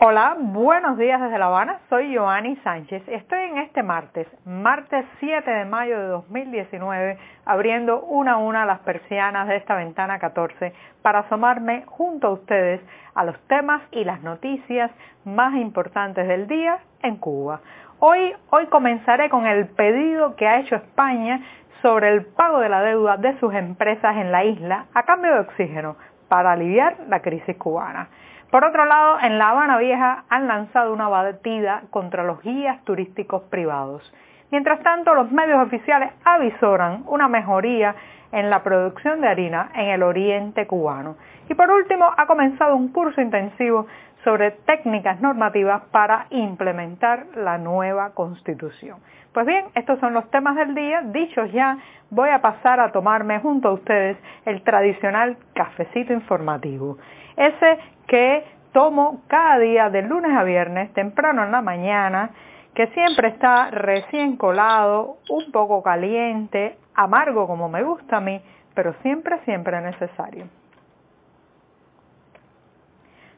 Hola, buenos días desde La Habana. Soy Joanny Sánchez. Estoy en este martes, martes 7 de mayo de 2019, abriendo una a una las persianas de esta ventana 14 para asomarme junto a ustedes a los temas y las noticias más importantes del día en Cuba. Hoy, hoy comenzaré con el pedido que ha hecho España sobre el pago de la deuda de sus empresas en la isla a cambio de oxígeno para aliviar la crisis cubana. Por otro lado, en La Habana Vieja han lanzado una batida contra los guías turísticos privados. Mientras tanto, los medios oficiales avisoran una mejoría en la producción de harina en el oriente cubano. Y por último, ha comenzado un curso intensivo sobre técnicas normativas para implementar la nueva constitución. Pues bien, estos son los temas del día. Dichos ya, voy a pasar a tomarme junto a ustedes el tradicional cafecito informativo. Ese que tomo cada día de lunes a viernes, temprano en la mañana, que siempre está recién colado, un poco caliente, amargo como me gusta a mí, pero siempre, siempre necesario.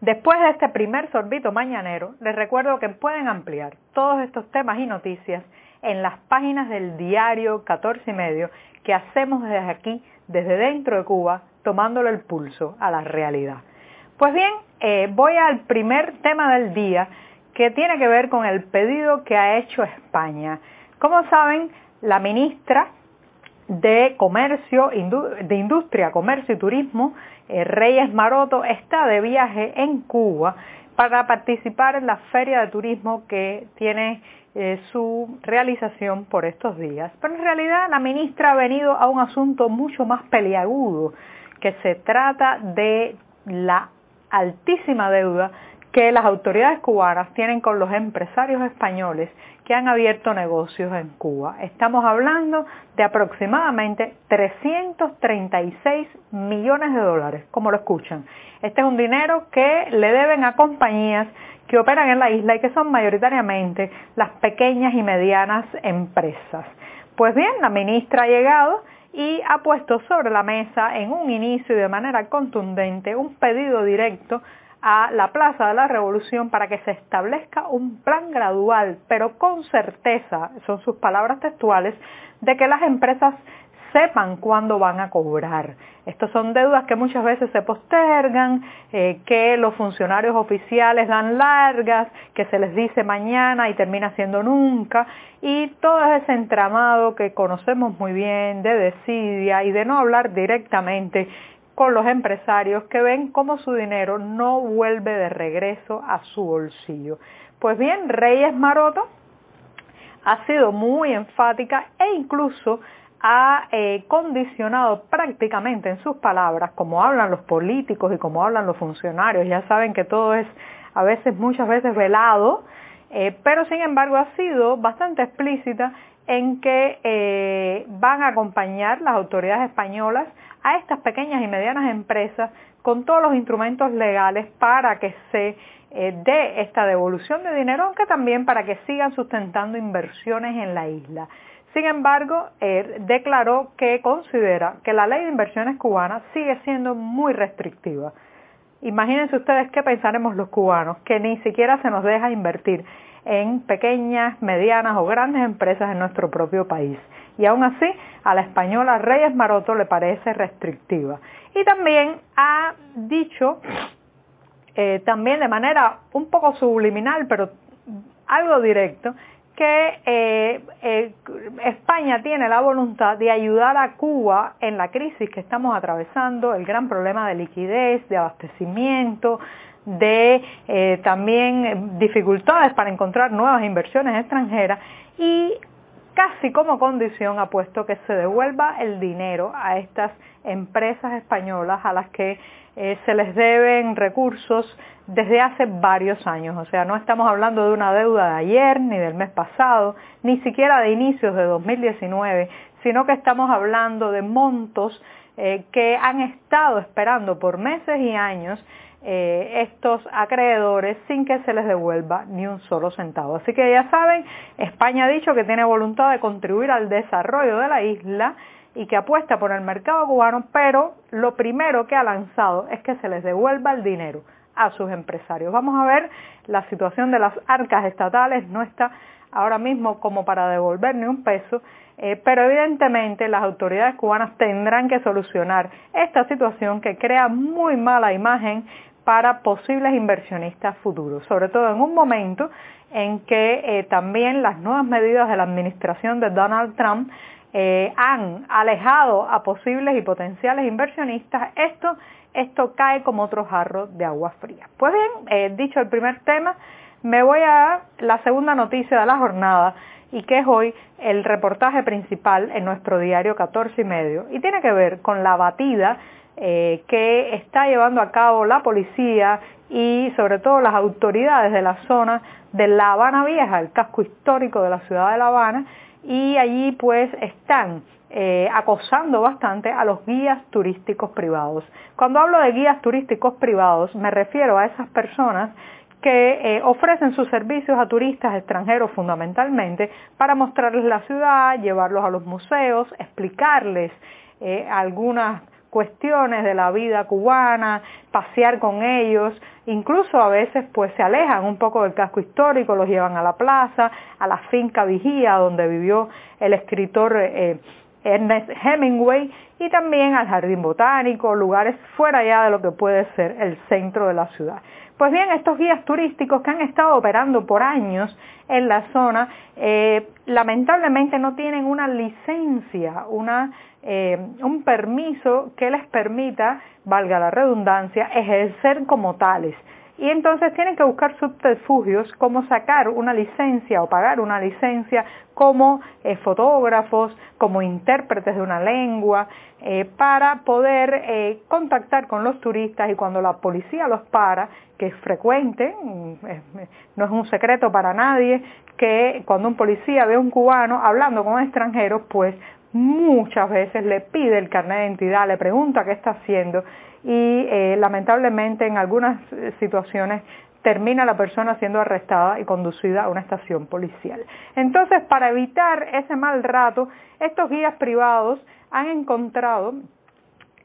Después de este primer sorbito mañanero, les recuerdo que pueden ampliar todos estos temas y noticias en las páginas del diario 14 y medio que hacemos desde aquí, desde dentro de Cuba, tomándole el pulso a la realidad. Pues bien, eh, voy al primer tema del día que tiene que ver con el pedido que ha hecho España. Como saben, la ministra de Comercio, de Industria, Comercio y Turismo, eh, Reyes Maroto, está de viaje en Cuba para participar en la feria de turismo que tiene eh, su realización por estos días. Pero en realidad la ministra ha venido a un asunto mucho más peliagudo, que se trata de la altísima deuda que las autoridades cubanas tienen con los empresarios españoles que han abierto negocios en Cuba. Estamos hablando de aproximadamente 336 millones de dólares, como lo escuchan. Este es un dinero que le deben a compañías que operan en la isla y que son mayoritariamente las pequeñas y medianas empresas. Pues bien, la ministra ha llegado y ha puesto sobre la mesa en un inicio y de manera contundente un pedido directo a la Plaza de la Revolución para que se establezca un plan gradual, pero con certeza, son sus palabras textuales, de que las empresas sepan cuándo van a cobrar. Estas son deudas que muchas veces se postergan, eh, que los funcionarios oficiales dan largas, que se les dice mañana y termina siendo nunca, y todo ese entramado que conocemos muy bien de desidia y de no hablar directamente con los empresarios que ven cómo su dinero no vuelve de regreso a su bolsillo. Pues bien, Reyes Maroto ha sido muy enfática e incluso ha eh, condicionado prácticamente en sus palabras, como hablan los políticos y como hablan los funcionarios, ya saben que todo es a veces, muchas veces velado, eh, pero sin embargo ha sido bastante explícita en que eh, van a acompañar las autoridades españolas a estas pequeñas y medianas empresas con todos los instrumentos legales para que se dé esta devolución de dinero, aunque también para que sigan sustentando inversiones en la isla. Sin embargo, él declaró que considera que la ley de inversiones cubana sigue siendo muy restrictiva. Imagínense ustedes qué pensaremos los cubanos, que ni siquiera se nos deja invertir en pequeñas, medianas o grandes empresas en nuestro propio país. Y aún así, a la española Reyes Maroto le parece restrictiva. Y también ha dicho, eh, también de manera un poco subliminal, pero algo directo, que eh, eh, España tiene la voluntad de ayudar a Cuba en la crisis que estamos atravesando, el gran problema de liquidez, de abastecimiento, de eh, también dificultades para encontrar nuevas inversiones extranjeras y casi como condición ha puesto que se devuelva el dinero a estas empresas españolas a las que eh, se les deben recursos desde hace varios años. O sea, no estamos hablando de una deuda de ayer, ni del mes pasado, ni siquiera de inicios de 2019, sino que estamos hablando de montos eh, que han estado esperando por meses y años eh, estos acreedores sin que se les devuelva ni un solo centavo. Así que ya saben, España ha dicho que tiene voluntad de contribuir al desarrollo de la isla y que apuesta por el mercado cubano, pero lo primero que ha lanzado es que se les devuelva el dinero a sus empresarios. Vamos a ver, la situación de las arcas estatales no está ahora mismo como para devolver ni un peso, eh, pero evidentemente las autoridades cubanas tendrán que solucionar esta situación que crea muy mala imagen para posibles inversionistas futuros, sobre todo en un momento en que eh, también las nuevas medidas de la administración de Donald Trump eh, han alejado a posibles y potenciales inversionistas, esto, esto cae como otro jarro de agua fría. Pues bien, eh, dicho el primer tema, me voy a la segunda noticia de la jornada y que es hoy el reportaje principal en nuestro diario 14 y medio y tiene que ver con la batida eh, que está llevando a cabo la policía y sobre todo las autoridades de la zona de La Habana Vieja, el casco histórico de la ciudad de La Habana, y allí pues están eh, acosando bastante a los guías turísticos privados. Cuando hablo de guías turísticos privados me refiero a esas personas que eh, ofrecen sus servicios a turistas extranjeros fundamentalmente para mostrarles la ciudad, llevarlos a los museos, explicarles algunas cuestiones de la vida cubana, pasear con ellos, incluso a veces pues se alejan un poco del casco histórico, los llevan a la plaza, a la finca Vigía donde vivió el escritor eh, Ernest Hemingway y también al jardín botánico, lugares fuera ya de lo que puede ser el centro de la ciudad. Pues bien, estos guías turísticos que han estado operando por años en la zona, eh, lamentablemente no tienen una licencia, una eh, un permiso que les permita, valga la redundancia, ejercer como tales. Y entonces tienen que buscar subterfugios como sacar una licencia o pagar una licencia como eh, fotógrafos, como intérpretes de una lengua, eh, para poder contactar con los turistas y cuando la policía los para, que es frecuente, mm, no es un secreto para nadie, que cuando un policía ve a un cubano hablando con extranjeros, pues muchas veces le pide el carnet de identidad, le pregunta qué está haciendo y eh, lamentablemente en algunas eh, situaciones termina la persona siendo arrestada y conducida a una estación policial. Entonces, para evitar ese mal rato, estos guías privados han encontrado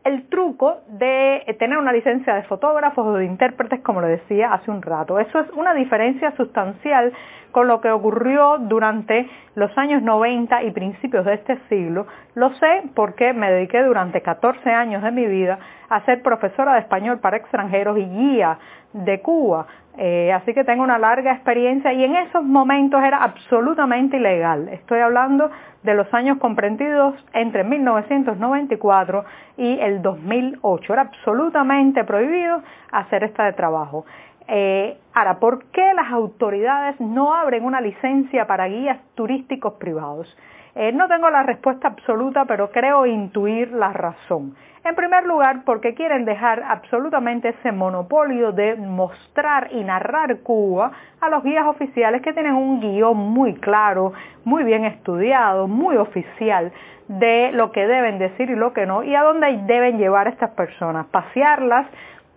el truco de tener una licencia de fotógrafos o de intérpretes, como le decía hace un rato. Eso es una diferencia sustancial con lo que ocurrió durante los años 90 y principios de este siglo. Lo sé porque me dediqué durante 14 años de mi vida a ser profesora de español para extranjeros y guía de Cuba. Eh, así que tengo una larga experiencia y en esos momentos era absolutamente ilegal. Estoy hablando de los años comprendidos entre 1994 y el 2008. Era absolutamente prohibido hacer este trabajo. Eh, ahora, ¿por qué las autoridades no abren una licencia para guías turísticos privados? Eh, no tengo la respuesta absoluta, pero creo intuir la razón. En primer lugar, porque quieren dejar absolutamente ese monopolio de mostrar y narrar Cuba a los guías oficiales que tienen un guion muy claro, muy bien estudiado, muy oficial de lo que deben decir y lo que no, y a dónde deben llevar a estas personas, pasearlas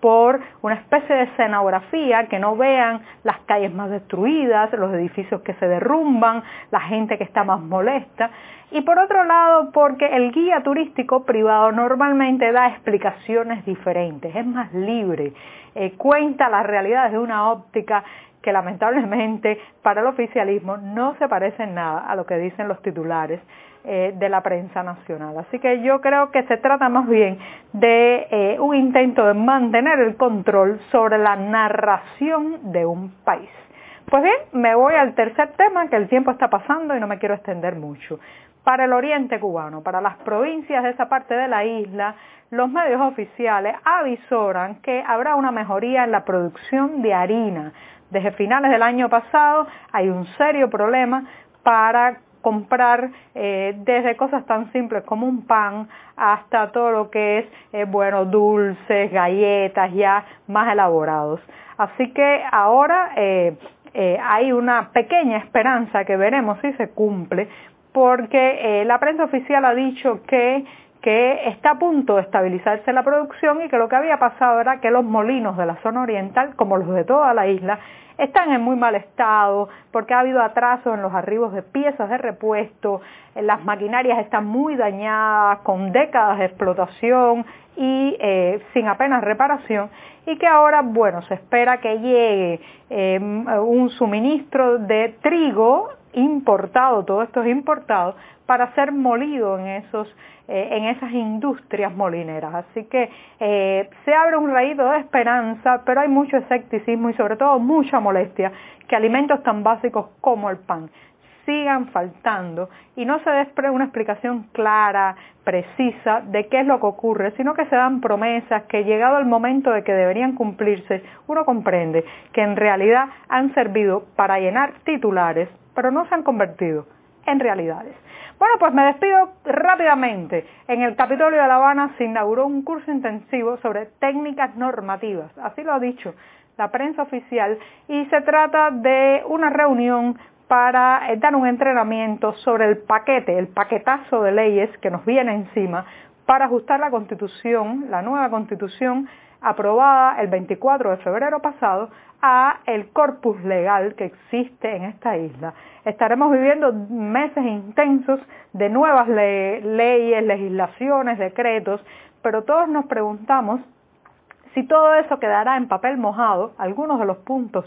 por una especie de escenografía, que no vean las calles más destruidas, los edificios que se derrumban, la gente que está más molesta. Y por otro lado, porque el guía turístico privado normalmente da explicaciones diferentes, es más libre, eh, cuenta las realidades de una óptica que lamentablemente para el oficialismo no se parece en nada a lo que dicen los titulares eh, de la prensa nacional. Así que yo creo que se trata más bien de eh, un intento de mantener el control sobre la narración de un país. Pues bien, me voy al tercer tema, que el tiempo está pasando y no me quiero extender mucho. Para el oriente cubano, para las provincias de esa parte de la isla, los medios oficiales avisoran que habrá una mejoría en la producción de harina. Desde finales del año pasado hay un serio problema para comprar eh, desde cosas tan simples como un pan hasta todo lo que es, eh, bueno, dulces, galletas ya más elaborados. Así que ahora eh, hay una pequeña esperanza que veremos si se cumple, porque la prensa oficial ha dicho que que está a punto de estabilizarse la producción y que lo que había pasado era que los molinos de la zona oriental, como los de toda la isla, están en muy mal estado porque ha habido atrasos en los arribos de piezas de repuesto, las maquinarias están muy dañadas, con décadas de explotación y eh, sin apenas reparación y que ahora, bueno, se espera que llegue eh, un suministro de trigo importado, todo esto es importado, para ser molido en esos eh, en esas industrias molineras. Así que eh, se abre un raído de esperanza, pero hay mucho escepticismo y sobre todo mucha molestia que alimentos tan básicos como el pan sigan faltando y no se dé una explicación clara, precisa de qué es lo que ocurre, sino que se dan promesas que llegado el momento de que deberían cumplirse, uno comprende que en realidad han servido para llenar titulares, pero no se han convertido en realidades. Bueno, pues me despido rápidamente. En el Capitolio de La Habana se inauguró un curso intensivo sobre técnicas normativas, así lo ha dicho la prensa oficial, y se trata de una reunión para eh, dar un entrenamiento sobre el paquete, el paquetazo de leyes que nos viene encima para ajustar la constitución, la nueva constitución aprobada el 24 de febrero pasado a el corpus legal que existe en esta isla. Estaremos viviendo meses intensos de nuevas leyes, legislaciones, decretos, pero todos nos preguntamos si todo eso quedará en papel mojado, algunos de los puntos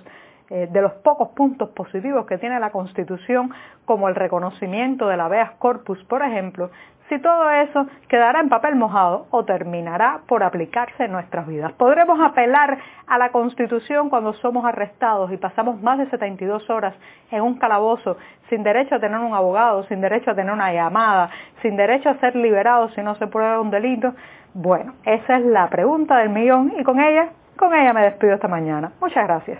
eh, de los pocos puntos positivos que tiene la Constitución, como el reconocimiento de la habeas corpus, por ejemplo, si todo eso quedará en papel mojado o terminará por aplicarse en nuestras vidas. Podremos apelar a la Constitución cuando somos arrestados y pasamos más de 72 horas en un calabozo sin derecho a tener un abogado, sin derecho a tener una llamada, sin derecho a ser liberados si no se prueba un delito. Bueno, esa es la pregunta del millón y con ella, con ella me despido esta mañana. Muchas gracias.